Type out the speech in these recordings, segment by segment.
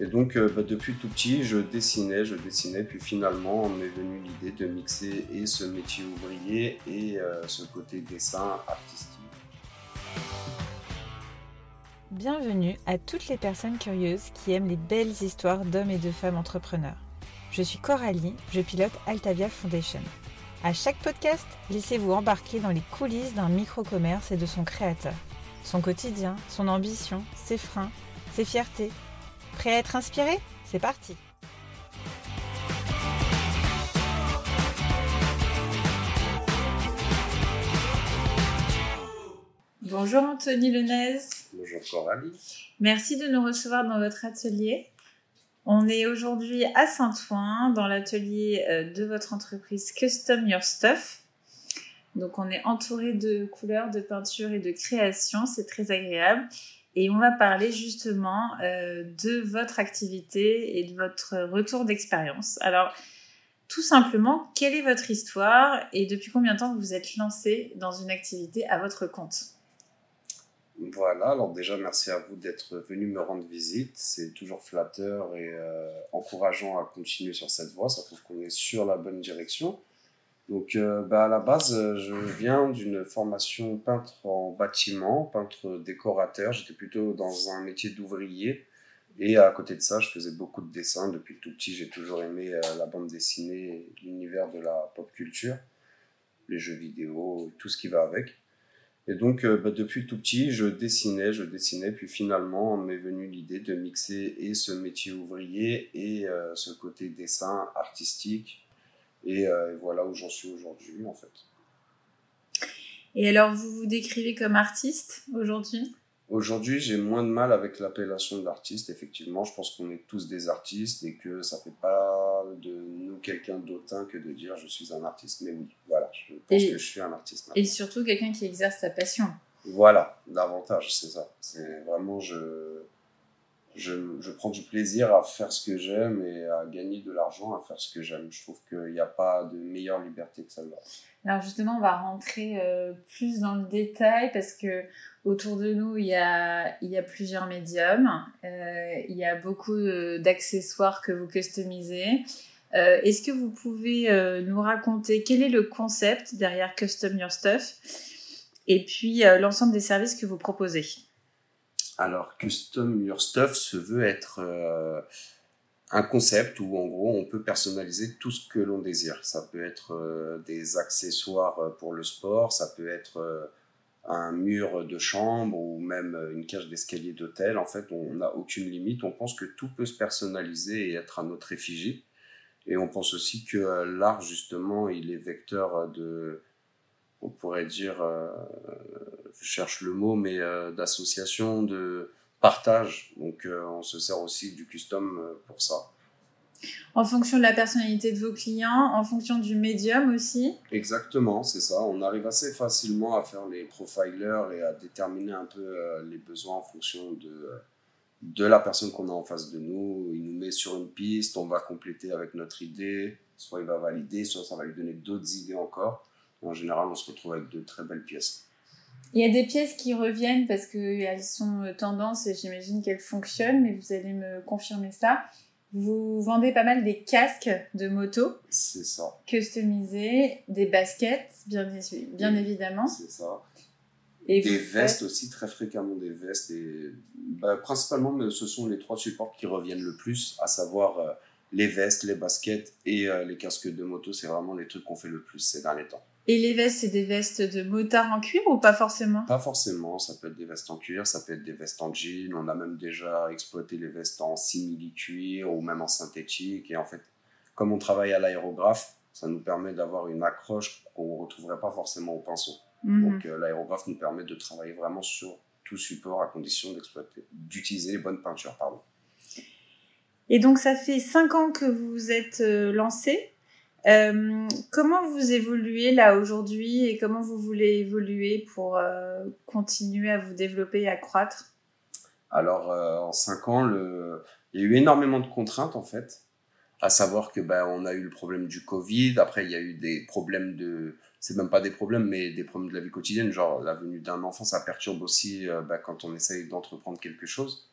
Et donc, euh, bah, depuis tout petit, je dessinais, je dessinais, puis finalement, m'est venue l'idée de mixer et ce métier ouvrier et euh, ce côté dessin artistique. Bienvenue à toutes les personnes curieuses qui aiment les belles histoires d'hommes et de femmes entrepreneurs. Je suis Coralie, je pilote Altavia Foundation. À chaque podcast, laissez-vous embarquer dans les coulisses d'un micro-commerce et de son créateur. Son quotidien, son ambition, ses freins, ses fiertés, Prêt à être inspiré C'est parti Bonjour Anthony Lenez. Bonjour Coralie. Merci de nous recevoir dans votre atelier. On est aujourd'hui à Saint-Ouen, dans l'atelier euh, de votre entreprise Custom Your Stuff. Donc on est entouré de couleurs, de peintures et de créations, c'est très agréable. Et on va parler justement euh, de votre activité et de votre retour d'expérience. Alors, tout simplement, quelle est votre histoire et depuis combien de temps vous vous êtes lancé dans une activité à votre compte? Voilà, alors déjà merci à vous d'être venu me rendre visite. C'est toujours flatteur et euh, encourageant à continuer sur cette voie. Ça prouve qu'on est sur la bonne direction. Donc, euh, bah, à la base, euh, je viens d'une formation peintre en bâtiment, peintre décorateur. J'étais plutôt dans un métier d'ouvrier. Et à côté de ça, je faisais beaucoup de dessins. Depuis tout petit, j'ai toujours aimé euh, la bande dessinée, l'univers de la pop culture, les jeux vidéo, tout ce qui va avec. Et donc, bah, depuis tout petit, je dessinais, je dessinais. Puis finalement, m'est venue l'idée de mixer et ce métier ouvrier et ce côté dessin artistique et, voilà où j'en suis aujourd'hui, en fait. Et alors, vous vous décrivez comme artiste aujourd'hui? Aujourd'hui, j'ai moins de mal avec l'appellation d'artiste. Effectivement, je pense qu'on est tous des artistes et que ça fait pas de nous quelqu'un d'autant que de dire je suis un artiste. Mais oui, voilà, je pense que je suis un artiste. Et surtout quelqu'un qui exerce sa passion. Voilà, davantage, c'est ça. C'est vraiment, je, je, prends du plaisir à faire ce que j'aime et à gagner de l'argent à faire ce que j'aime. Je trouve qu'il n'y a pas de meilleure liberté que celle-là. Alors justement, on va rentrer euh, plus dans le détail parce que autour de nous, il y a, plusieurs médiums. Euh, il y a beaucoup euh, d'accessoires que vous customisez. Est-ce que vous pouvez nous raconter quel est le concept derrière Custom Your Stuff et puis l'ensemble des services que vous proposez? Alors, Custom Your Stuff se veut être euh, un concept où, en gros, on peut personnaliser tout ce que l'on désire. Ça peut être euh, des accessoires euh, pour le sport, ça peut être un mur de chambre ou même une cage d'escalier d'hôtel. En fait, on n'a aucune limite. On pense que tout peut se personnaliser et être à notre effigie. Et on pense aussi que l'art, justement, il est vecteur de on pourrait dire, euh, je cherche le mot, mais euh, d'association, de partage. Donc euh, on se sert aussi du custom pour ça. En fonction de la personnalité de vos clients, en fonction du médium aussi Exactement, c'est ça. On arrive assez facilement à faire les profilers et à déterminer un peu les besoins en fonction de, de la personne qu'on a en face de nous. Il nous met sur une piste, on va compléter avec notre idée. Soit il va valider, soit ça va lui donner d'autres idées encore. En général, on se retrouve avec de très belles pièces. Il y a des pièces qui reviennent parce qu'elles sont euh, tendances et j'imagine qu'elles fonctionnent, mais vous allez me confirmer ça. Vous vendez pas mal des casques de moto. C'est ça. Customisés, des baskets, bien, bien évidemment. C'est ça. Et des vestes aussi, très fréquemment des vestes. Et, bah, principalement, ce sont les trois supports qui reviennent le plus, à savoir euh, les vestes, les baskets et euh, les casques de moto. C'est vraiment les trucs qu'on fait le plus ces derniers temps. Et les vestes, c'est des vestes de motard en cuir ou pas forcément? Pas forcément, ça peut être des vestes en cuir, ça peut être des vestes en jean. On a même déjà exploité les vestes en simili-cuir ou même en synthétique. Et en fait, comme on travaille à l'aérographe, ça nous permet d'avoir une accroche qu'on ne retrouverait pas forcément au pinceau. Mhm. Donc euh, l'aérographe nous permet de travailler vraiment sur tout support à condition d'utiliser les bonnes peintures. Pardon. Et donc ça fait 5 ans que vous vous êtes euh, lancé. Euh, comment vous évoluez là aujourd'hui et comment vous voulez évoluer pour euh, continuer à vous développer et à croître? Alors, euh, en cinq ans, le... il y a eu énormément de contraintes en fait. À savoir que ben, on a eu le problème du Covid, après il y a eu des problèmes de. C'est même pas des problèmes, mais des problèmes de la vie quotidienne, genre la venue d'un enfant, ça perturbe aussi ben, quand on essaye d'entreprendre quelque chose.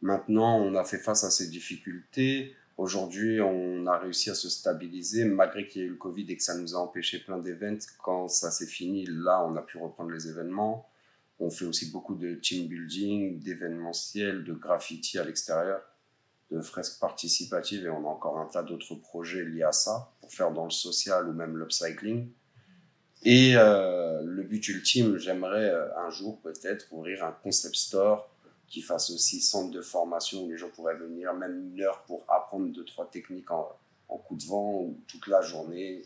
Maintenant, on a fait face à ces difficultés. Aujourd'hui, on a réussi à se stabiliser, malgré qu'il y ait eu le Covid et que ça nous a empêché plein d'événements. Quand ça s'est fini, là, on a pu reprendre les événements. On fait aussi beaucoup de team building, d'événementiel, de graffiti à l'extérieur, de fresques participatives et on a encore un tas d'autres projets liés à ça pour faire dans le social ou même l'upcycling. Et euh, le but ultime, j'aimerais euh, un jour peut-être ouvrir un concept store qui fasse aussi centre de formation où les gens pourraient venir même une heure pour apprendre deux trois techniques en, coup de vent ou toute la journée.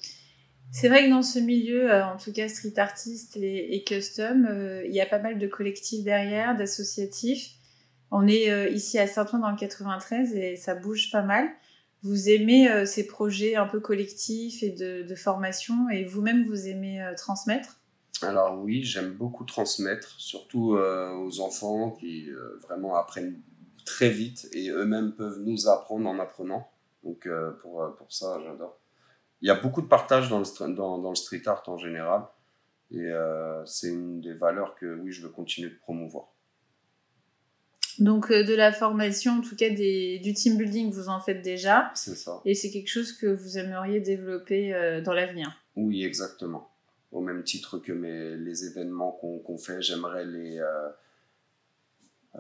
C'est vrai que dans ce milieu, euh, en tout cas street artist et, custom, euh, il y a pas mal de collectifs derrière, d'associatifs. On est euh, ici à Saint-Ouen dans le 93 et ça bouge pas mal. Vous aimez ces projets un peu collectifs et de formation et vous-même vous aimez transmettre? Alors oui, j'aime beaucoup transmettre, surtout euh, aux enfants qui euh, vraiment apprennent très vite et eux-mêmes peuvent nous apprendre en apprenant. Donc euh, pour, pour ça, j'adore. Il y a beaucoup de partage dans le, dans, dans le street art en général et c'est une des valeurs que oui, je veux continuer de promouvoir. Donc de la formation, en tout cas des, du team building, vous en faites déjà. C'est ça. Et c'est quelque chose que vous aimeriez développer dans l'avenir? Oui, exactement au même titre que les événements qu'on fait, j'aimerais les, euh,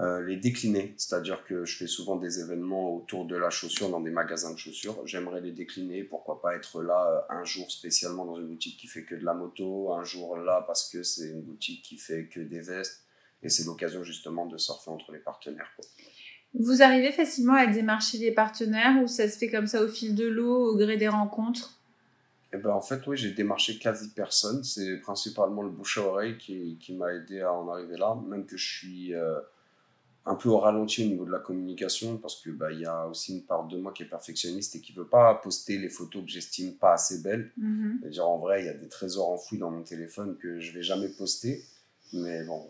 euh, les décliner. C'est-à-dire que je fais souvent des événements autour de la chaussure dans des magasins de chaussures. J'aimerais les décliner. Pourquoi pas être là euh, un jour spécialement dans une boutique qui fait que de la moto, un jour là parce que c'est une boutique qui fait que des vestes. Et c'est l'occasion justement de surfer entre les partenaires. Vous arrivez facilement à démarcher les partenaires ou ça se fait comme ça au fil de l'eau, au gré des rencontres? Eh ben, en fait, oui, j'ai démarché quasi personne. C'est principalement le bouche à oreille qui, qui m'a aidé à en arriver là. Même que je suis euh, un peu au ralenti au niveau de la communication parce que bah, y a aussi une part de moi qui est perfectionniste et qui veut pas poster les photos que j'estime pas assez belles. Mm dire en vrai, il y a des trésors enfouis dans mon téléphone que je vais jamais poster. Mais bon,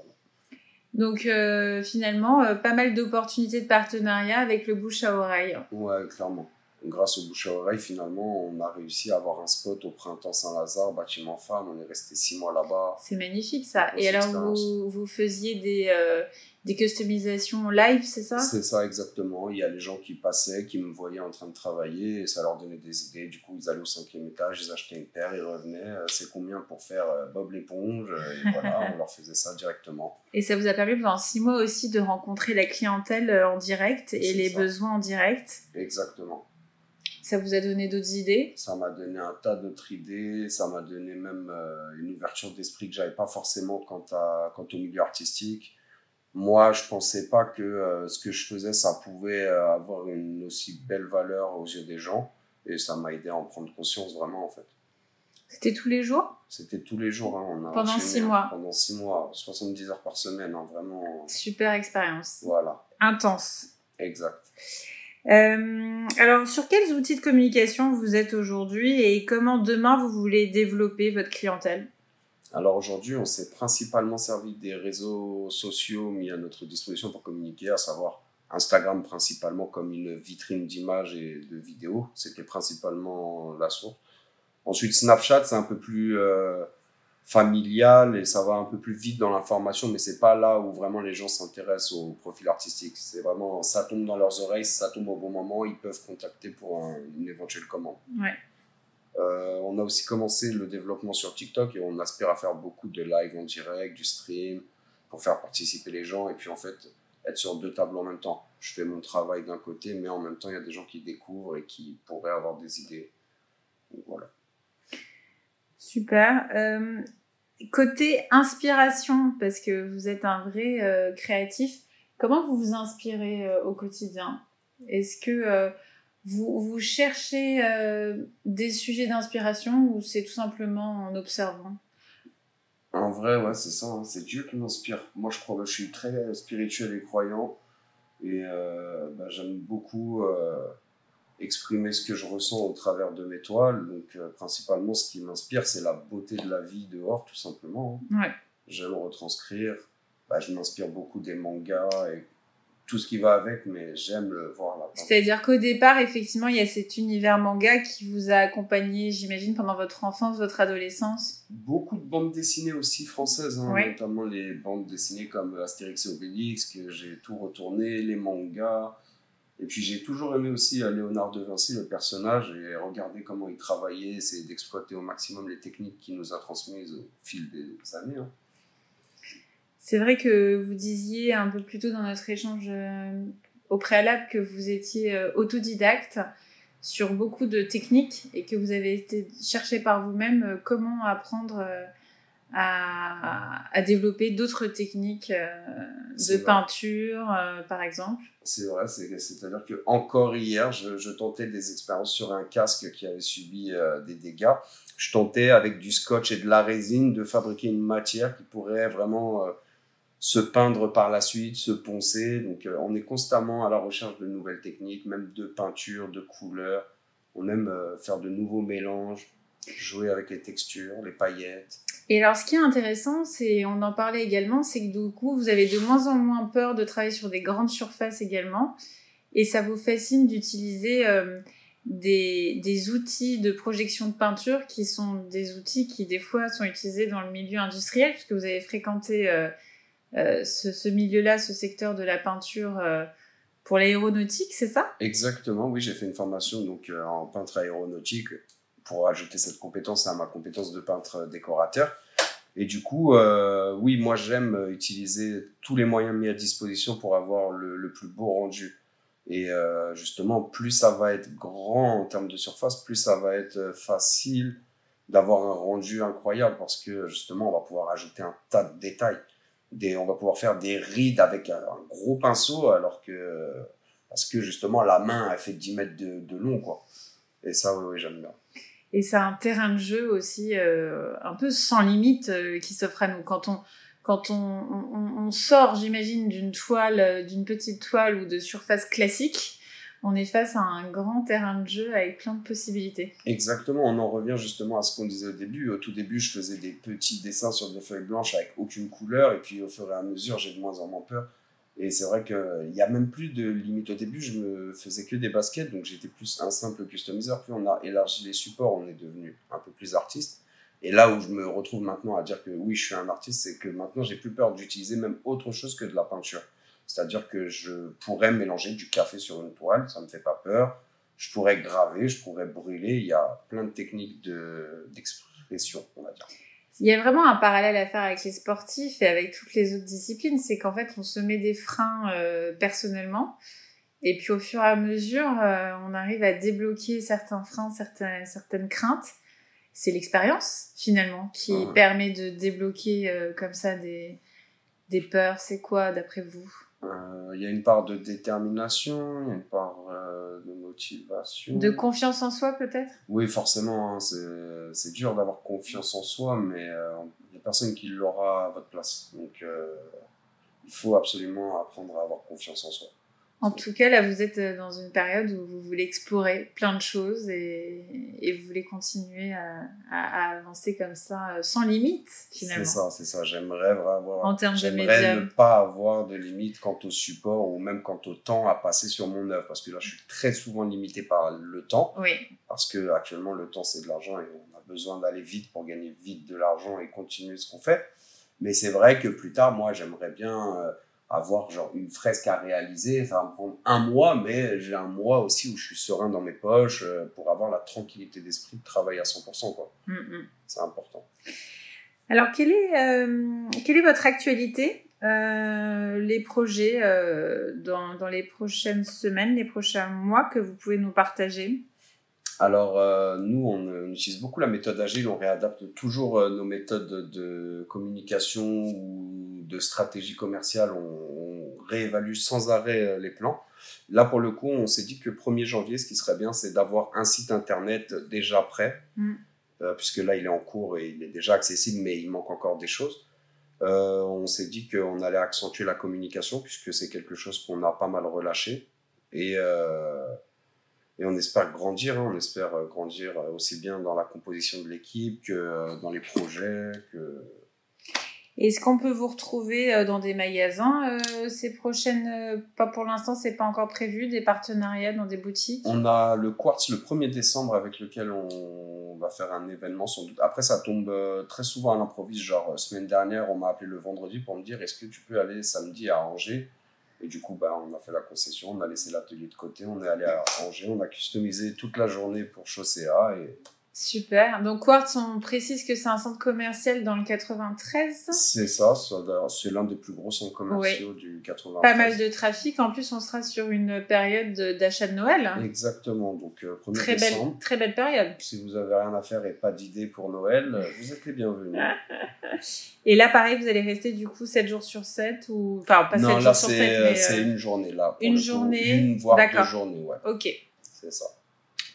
Donc euh, finalement, euh, pas mal d'opportunités de partenariat avec le bouche à oreille. Ouais, clairement grâce au bouche à oreille, finalement, on a réussi à avoir un spot au printemps Saint-Lazare, bâtiment femme. On est resté six mois là-bas. C'est magnifique ça. Et alors, vous, vous, faisiez des, euh, des customisations live, c'est ça? C'est ça, exactement. Il y a les gens qui passaient, qui me voyaient en train de travailler et ça leur donnait des idées. Du coup, ils allaient au cinquième étage, ils achetaient une paire, ils revenaient. Euh, c'est combien pour faire euh, Bob l'éponge? Et voilà, on leur faisait ça directement. Et ça vous a permis pendant six mois aussi de rencontrer la clientèle en direct et les besoins en direct? Exactement. Ça vous a donné d'autres idées? Ça m'a donné un tas d'autres idées. Ça m'a donné même euh, une ouverture d'esprit que j'avais pas forcément quant, à, quant au milieu artistique. Moi, je pensais pas que euh, ce que je faisais, ça pouvait euh, avoir une aussi belle valeur aux yeux des gens. Et ça m'a aidé à en prendre conscience vraiment, en fait. C'était tous les jours? C'était tous les jours. Hein. On a pendant six hein. mois Pendant six mois, 70 heures par semaine, hein, vraiment. Super expérience. Voilà. Intense. Exact. Euh, alors, sur quels outils de communication vous êtes aujourd'hui et comment demain vous voulez développer votre clientèle? Alors aujourd'hui, on s'est principalement servi des réseaux sociaux mis à notre disposition pour communiquer, à savoir Instagram principalement comme une vitrine d'images et de vidéos. C'était principalement la source. Ensuite, Snapchat, c'est un peu plus... Euh, familial et ça va un peu plus vite dans l'information, mais c'est pas là où vraiment les gens s'intéressent au profil artistique. C'est vraiment, ça tombe dans leurs oreilles, ça tombe au bon moment, ils peuvent contacter pour une éventuelle commande. Ouais. Euh, on a aussi commencé le développement sur TikTok et on aspire à faire beaucoup de live en direct, du stream, pour faire participer les gens et puis en fait être sur deux tables en même temps. Je fais mon travail d'un côté, mais en même temps il y a des gens qui découvrent et qui pourraient avoir des idées. Donc, voilà. Super. Euh, côté inspiration, parce que vous êtes un vrai euh, créatif, comment vous vous inspirez euh, au quotidien? Est-ce que vous, vous, cherchez des sujets d'inspiration ou c'est tout simplement en observant? En vrai, ouais, c'est ça. Hein. C'est Dieu qui m'inspire. Moi, je crois que je suis très spirituel et croyant. Et bah, j'aime beaucoup exprimer ce que je ressens au travers de mes toiles. Donc, euh, principalement, ce qui m'inspire, c'est la beauté de la vie dehors, tout simplement. Ouais. J'aime retranscrire. Bah, je m'inspire beaucoup des mangas et tout ce qui va avec, mais j'aime le voir là. C'est-à-dire qu'au départ, effectivement, il y a cet univers manga qui vous a accompagné, j'imagine, pendant votre enfance, votre adolescence. Beaucoup de bandes dessinées aussi françaises, hein, notamment les bandes dessinées comme Astérix et Obélix, que j'ai tout retourné, les mangas. Et puis j'ai toujours aimé aussi euh, Léonard de Vinci, le personnage, et regarder comment il travaillait, essayer d'exploiter au maximum les techniques qu'il nous a transmises au fil des années. Hein. C'est vrai que vous disiez un peu plus tôt dans notre échange euh, au préalable que vous étiez euh, autodidacte sur beaucoup de techniques et que vous avez été chercher par vous-même comment apprendre à, développer d'autres techniques de peinture, par exemple. C'est vrai, c'est-à-dire que encore hier, je, tentais des expériences sur un casque qui avait subi des dégâts. Je tentais avec du scotch et de la résine de fabriquer une matière qui pourrait vraiment se peindre par la suite, se poncer. Donc euh, on est constamment à la recherche de nouvelles techniques, même de peinture, de couleurs. On aime euh, faire de nouveaux mélanges, jouer avec les textures, les paillettes. Et alors ce qui est intéressant, c'est, on en parlait également, c'est que du coup vous avez de moins en moins peur de travailler sur des grandes surfaces également. Et ça vous fascine d'utiliser euh, des, des, outils de projection de peinture qui sont des outils qui des fois sont utilisés dans le milieu industriel, puisque vous avez fréquenté euh, ce, milieu-là, ce secteur de la peinture euh, pour l'aéronautique, c'est ça? Exactement, oui, j'ai fait une formation donc euh, en peintre aéronautique pour ajouter cette compétence à ma compétence de peintre décorateur. Et du coup, oui, moi j'aime utiliser tous les moyens mis à disposition pour avoir le, plus beau rendu. Et justement, plus ça va être grand en termes de surface, plus ça va être facile d'avoir un rendu incroyable parce que justement, on va pouvoir ajouter un tas de détails on va pouvoir faire des rides avec un, gros pinceau, alors que, parce que justement, la main, a fait 10 mètres de, long, quoi. Et ça, oui, j'aime bien. Et c'est un terrain de jeu aussi euh, un peu sans limite euh, qui s'offre à nous. Quand on, quand on, on sort, j'imagine, d'une toile, euh, d'une petite toile ou de surface classique, on est face à un grand terrain de jeu avec plein de possibilités. Exactement, on en revient justement à ce qu'on disait au début. Au tout début, je faisais des petits dessins sur des feuilles blanches avec aucune couleur, et puis au fur et à mesure, j'ai de moins en moins peur. Et c'est vrai qu'il n'y a même plus de limite. Au début, je me faisais que des baskets, donc j'étais plus un simple customiseur. Puis on a élargi les supports, on est devenu un peu plus artiste. Et là où je me retrouve maintenant à dire que oui, je suis un artiste, c'est que maintenant, j'ai plus peur d'utiliser même autre chose que de la peinture. C'est-à-dire que je pourrais mélanger du café sur une toile, ça ne me fait pas peur. Je pourrais graver, je pourrais brûler. Il y a plein de techniques d'expression, on va dire. Il y a vraiment un parallèle à faire avec les sportifs et avec toutes les autres disciplines, c'est qu'en fait, on se met des freins euh, personnellement. Et puis au fur et à mesure, euh, on arrive à débloquer certains freins, certaines, certaines craintes. C'est l'expérience, finalement, qui permet de débloquer euh, comme ça des, des peurs. C'est quoi, d'après vous? Il y a une part de détermination, il y a une part euh, de motivation. De confiance en soi peut-être? Oui, forcément. Hein, c'est dur d'avoir confiance en soi, mais euh, il n'y a personne qui l'aura à votre place. Donc euh, il faut absolument apprendre à avoir confiance en soi. En tout cas, là, vous êtes euh, dans une période où vous voulez explorer plein de choses et, et vous voulez continuer à, à, avancer comme ça, euh, sans limite, finalement. C'est ça, c'est ça. J'aimerais avoir. En termes de ne pas avoir de limite quant au support ou même quant au temps à passer sur mon œuvre. Parce que là, je suis très souvent limité par le temps. Oui. Parce que actuellement, le temps, c'est de l'argent et on a besoin d'aller vite pour gagner vite de l'argent et continuer ce qu'on fait. Mais c'est vrai que plus tard, moi, j'aimerais bien. Avoir genre une fresque à réaliser, ça va me prendre un mois, mais j'ai un mois aussi où je suis serein dans mes poches euh, pour avoir la tranquillité d'esprit de travailler à 100%. Quoi. Mm, mm. C'est important. Alors, quelle est, euh, quelle est votre actualité euh, les projets dans, dans, les prochaines semaines, les prochains mois que vous pouvez nous partager? Alors, nous, on, utilise beaucoup la méthode agile, on réadapte toujours nos méthodes de communication ou de stratégie commerciale, on, réévalue sans arrêt euh, les plans. Là, pour le coup, on s'est dit que 1er janvier, ce qui serait bien, c'est d'avoir un site internet déjà prêt, mm. euh, puisque là, il est en cours et il est déjà accessible, mais il manque encore des choses. Euh, on s'est dit qu'on allait accentuer la communication, puisque c'est quelque chose qu'on a pas mal relâché. Et, et on espère grandir, hein. on espère grandir aussi bien dans la composition de l'équipe que dans les projets, que Est-ce qu'on peut vous retrouver euh, dans des magasins euh, ces prochaines euh, Pas pour l'instant, c'est pas encore prévu, des partenariats dans des boutiques? On a le Quartz le 1er décembre avec lequel on va faire un événement sans doute. Après, ça tombe très souvent à l'improviste. Genre, semaine dernière, on m'a appelé le vendredi pour me dire est-ce que tu peux aller samedi à Angers? Et du coup, bah, on a fait la concession, on a laissé l'atelier de côté, on est allé à Angers, on a customisé toute la journée pour Chaussea et Super. Donc Quartz, on précise que c'est un centre commercial dans le 93. C'est ça, c'est l'un des plus gros centres commerciaux du 93. Pas mal de trafic. En plus, on sera sur une période d'achat de Noël. Exactement. Donc, euh, très décembre. Belle, très belle période. Si vous avez rien à faire et pas d'idée pour Noël, euh, vous êtes les bienvenus. et là, pareil, vous allez rester du coup 7 jours sur 7 ou... Enfin, pas 7 jours sur 7, mais... Euh, c'est une journée là. Une journée Une, voire deux journées, ouais. Ok. C'est ça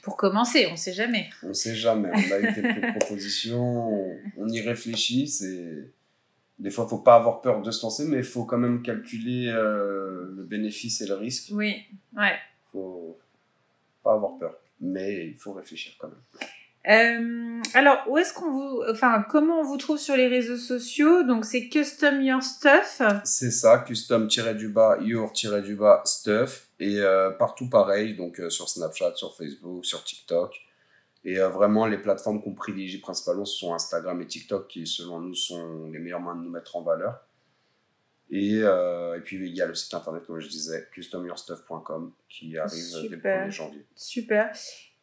pour commencer, on sait jamais. On sait jamais. On a eu quelques propositions, on, y réfléchit. C'est des fois, faut pas avoir peur de se lancer, mais il faut quand même calculer euh, le bénéfice et le risque. Oui, ouais. Faut pas avoir peur, mais il faut réfléchir quand même. Euh, alors, où est-ce qu'on vous, enfin, comment on vous trouve sur les réseaux sociaux? Donc, c'est Custom Your Stuff. C'est ça, custom-du-bas, your-du-bas stuff. Et euh, partout pareil, donc euh, sur Snapchat, sur Facebook, sur TikTok. Et vraiment, les plateformes qu'on privilégie principalement, ce sont Instagram et TikTok qui, selon nous, sont les meilleurs moyens de nous mettre en valeur. Et, et puis, il y a le site internet, comme je disais, customyourstuff.com qui arrive dès le 1er janvier. Super.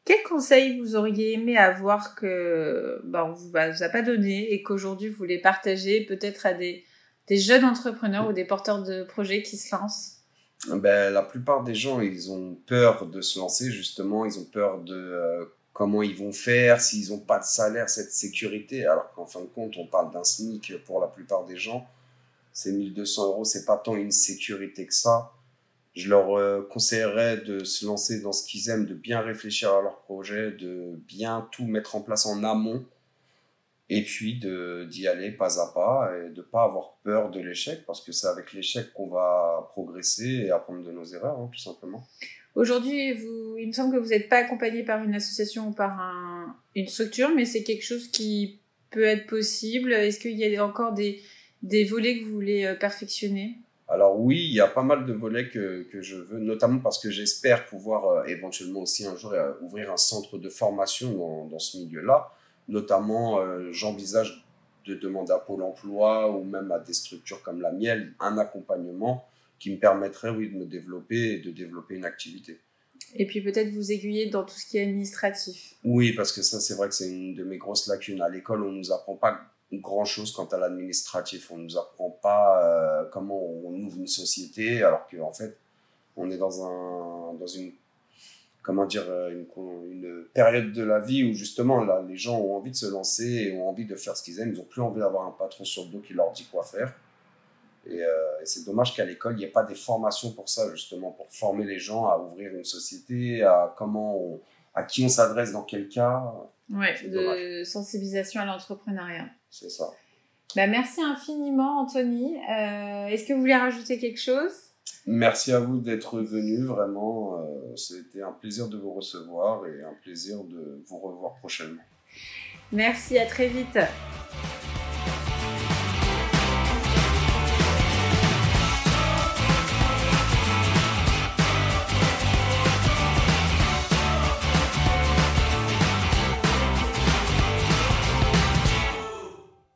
Quel conseil vous auriez aimé avoir que bah, on vous, a pas donné et qu'aujourd'hui vous voulez partager peut-être à des, jeunes entrepreneurs ou des porteurs de projets qui se lancent? Ben, La plupart des gens, ils ont peur de se lancer justement, ils ont peur de euh, comment ils vont faire, s'ils n'ont pas de salaire, cette sécurité, alors qu'en fin de compte, on parle d'un SMIC pour la plupart des gens. C'est 1200 euros, c'est pas tant une sécurité que ça je leur euh, conseillerais de se lancer dans ce qu'ils aiment, de bien réfléchir à leur projet, de bien tout mettre en place en amont, et puis d'y aller pas à pas et de pas avoir peur de l'échec, parce que c'est avec l'échec qu'on va progresser et apprendre de nos erreurs, hein, tout simplement. Aujourd'hui, il me semble que vous n'êtes pas accompagné par une association ou par un, une structure, mais c'est quelque chose qui peut être possible. Est-ce qu'il y a encore des, des volets que vous voulez euh, perfectionner? Alors oui, il y a pas mal de volets que, que je veux, notamment parce que j'espère pouvoir euh, éventuellement aussi un jour euh, ouvrir un centre de formation dans, dans ce milieu-là. Notamment, euh, j'envisage de demander à Pôle emploi ou même à des structures comme la mienne un accompagnement qui me permettrait, oui, de me développer et de développer une activité. Et puis peut-être vous aiguiller dans tout ce qui est administratif. Oui, parce que ça, c'est vrai que c'est une de mes grosses lacunes. À l'école, on ne nous apprend pas grand chose quant à l'administratif. On ne nous apprend pas euh, comment on ouvre une société, alors qu'en en fait, on est dans, un, dans une, comment dire, euh, une, une, période de la vie où justement là, les gens ont envie de se lancer et ont envie de faire ce qu'ils aiment. Ils n'ont plus envie d'avoir un patron sur le dos qui leur dit quoi faire. Et, euh, c'est dommage qu'à l'école, il n'y ait pas des formations pour ça, justement, pour former les gens à ouvrir une société, à comment à qui on s'adresse dans quel cas. Ouais, de sensibilisation à l'entrepreneuriat. C'est ça. Bah, merci infiniment, Anthony. Euh, est-ce que vous voulez rajouter quelque chose? Merci à vous d'être venu. Vraiment, euh, c'était un plaisir de vous recevoir et un plaisir de vous revoir prochainement. Merci, à très vite.